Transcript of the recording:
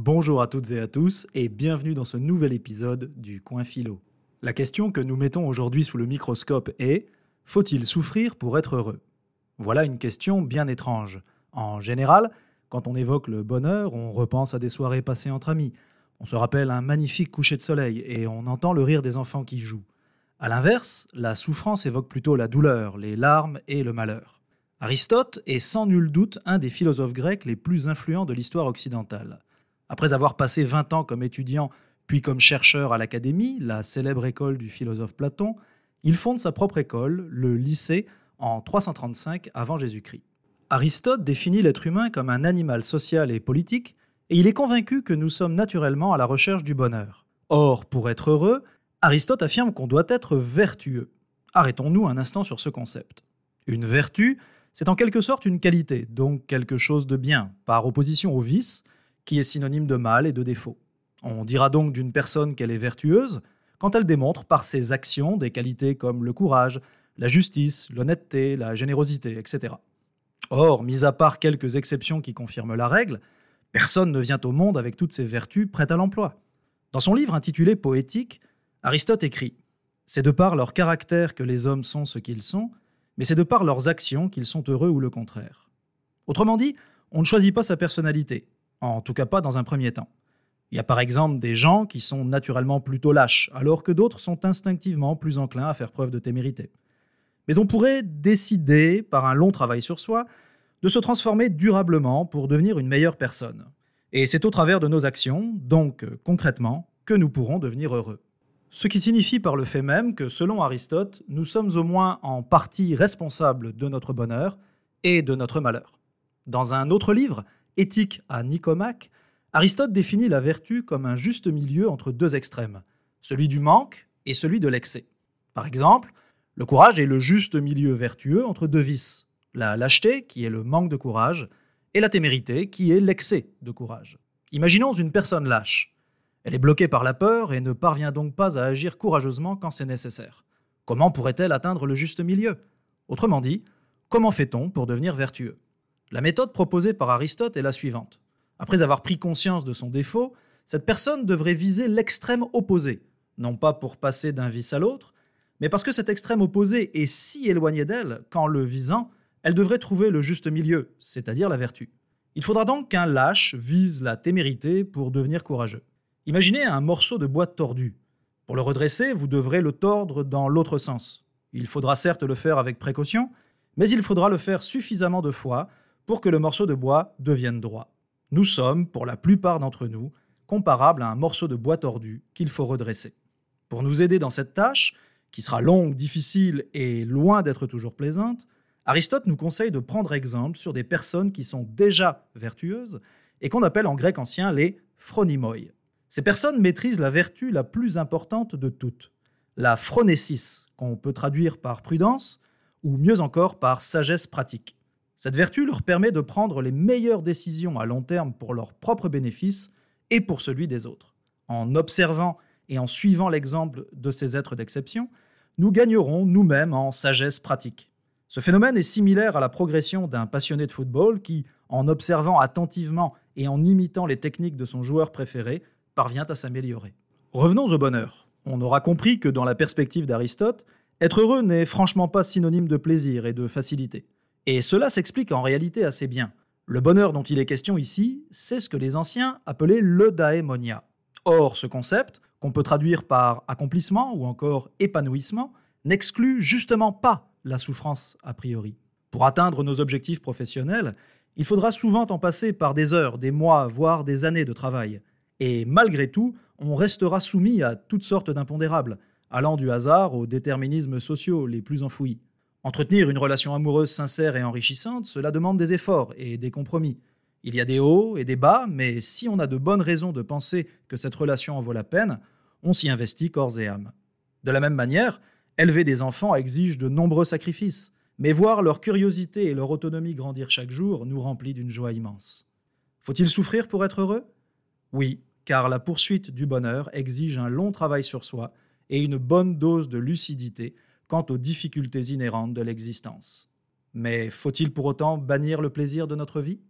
Bonjour à toutes et à tous et bienvenue dans ce nouvel épisode du Coin Philo. La question que nous mettons aujourd'hui sous le microscope est faut-il souffrir pour être heureux? Voilà une question bien étrange. En général, quand on évoque le bonheur, on repense à des soirées passées entre amis, on se rappelle un magnifique coucher de soleil et on entend le rire des enfants qui jouent. A l'inverse, la souffrance évoque plutôt la douleur, les larmes et le malheur. Aristote est sans nul doute un des philosophes grecs les plus influents de l'histoire occidentale. Après avoir passé 20 ans comme étudiant puis comme chercheur à l'Académie, la célèbre école du philosophe Platon, il fonde sa propre école, le lycée, en 335 avant Jésus-Christ. Aristote définit l'être humain comme un animal social et politique, et il est convaincu que nous sommes naturellement à la recherche du bonheur. Or, pour être heureux, Aristote affirme qu'on doit être vertueux. Arrêtons-nous un instant sur ce concept. Une vertu, c'est en quelque sorte une qualité, donc quelque chose de bien, par opposition au vice, qui est synonyme de mal et de défaut. On dira donc d'une personne qu'elle est vertueuse quand elle démontre par ses actions des qualités comme le courage, la justice, l'honnêteté, la générosité, etc. Or, mis à part quelques exceptions qui confirment la règle, personne ne vient au monde avec toutes ces vertus prêtes à l'emploi. Dans son livre intitulé Poétique, Aristote écrit C'est de par leur caractère que les hommes sont ce qu'ils sont, mais c'est de par leurs actions qu'ils sont heureux ou le contraire. Autrement dit, on ne choisit pas sa personnalité, en tout cas pas dans un premier temps. Il y a par exemple des gens qui sont naturellement plutôt lâches, alors que d'autres sont instinctivement plus enclins à faire preuve de témérité. Mais on pourrait décider, par un long travail sur soi, de se transformer durablement pour devenir une meilleure personne. Et c'est au travers de nos actions, donc concrètement, que nous pourrons devenir heureux. Ce qui signifie par le fait même que, selon Aristote, nous sommes au moins en partie responsables de notre bonheur et de notre malheur. Dans un autre livre, Éthique à Nicomaque, Aristote définit la vertu comme un juste milieu entre deux extrêmes, celui du manque et celui de l'excès. Par exemple, le courage est le juste milieu vertueux entre deux vices, la lâcheté, qui est le manque de courage, et la témérité, qui est l'excès de courage. Imaginons une personne lâche. Elle est bloquée par la peur et ne parvient donc pas à agir courageusement quand c'est nécessaire. Comment pourrait-elle atteindre le juste milieu? Autrement dit, comment fait-on pour devenir vertueux? La méthode proposée par Aristote est la suivante. Après avoir pris conscience de son défaut, cette personne devrait viser l'extrême opposé, non pas pour passer d'un vice à l'autre, mais parce que cet extrême opposé est si éloigné d'elle qu'en le visant, elle devrait trouver le juste milieu, c'est-à-dire la vertu. Il faudra donc qu'un lâche vise la témérité pour devenir courageux. Imaginez un morceau de bois tordu. Pour le redresser, vous devrez le tordre dans l'autre sens. Il faudra certes le faire avec précaution, mais il faudra le faire suffisamment de fois pour que le morceau de bois devienne droit. Nous sommes, pour la plupart d'entre nous, comparables à un morceau de bois tordu qu'il faut redresser. Pour nous aider dans cette tâche, qui sera longue, difficile et loin d'être toujours plaisante, Aristote nous conseille de prendre exemple sur des personnes qui sont déjà vertueuses et qu'on appelle en grec ancien les phronimoi. Ces personnes maîtrisent la vertu la plus importante de toutes, la phronésis, qu'on peut traduire par prudence ou mieux encore par sagesse pratique. Cette vertu leur permet de prendre les meilleures décisions à long terme pour leur propre bénéfice et pour celui des autres. En observant et en suivant l'exemple de ces êtres d'exception, nous gagnerons nous-mêmes en sagesse pratique. Ce phénomène est similaire à la progression d'un passionné de football qui, en observant attentivement et en imitant les techniques de son joueur préféré, parvient à s'améliorer. Revenons au bonheur. On aura compris que dans la perspective d'Aristote, être heureux n'est franchement pas synonyme de plaisir et de facilité. Et cela s'explique en réalité assez bien. Le bonheur dont il est question ici, c'est ce que les anciens appelaient le daemonia. Or, ce concept, qu'on peut traduire par accomplissement ou encore épanouissement, n'exclut justement pas la souffrance a priori. Pour atteindre nos objectifs professionnels, il faudra souvent en passer par des heures, des mois, voire des années de travail. Et malgré tout, on restera soumis à toutes sortes d'impondérables, allant du hasard aux déterminismes sociaux les plus enfouis. Entretenir une relation amoureuse sincère et enrichissante, cela demande des efforts et des compromis. Il y a des hauts et des bas, mais si on a de bonnes raisons de penser que cette relation en vaut la peine, on s'y investit corps et âme. De la même manière, élever des enfants exige de nombreux sacrifices, mais voir leur curiosité et leur autonomie grandir chaque jour nous remplit d'une joie immense. Faut-il souffrir pour être heureux? Oui, car la poursuite du bonheur exige un long travail sur soi et une bonne dose de lucidité quant aux difficultés inhérentes de l'existence. Mais faut-il pour autant bannir le plaisir de notre vie?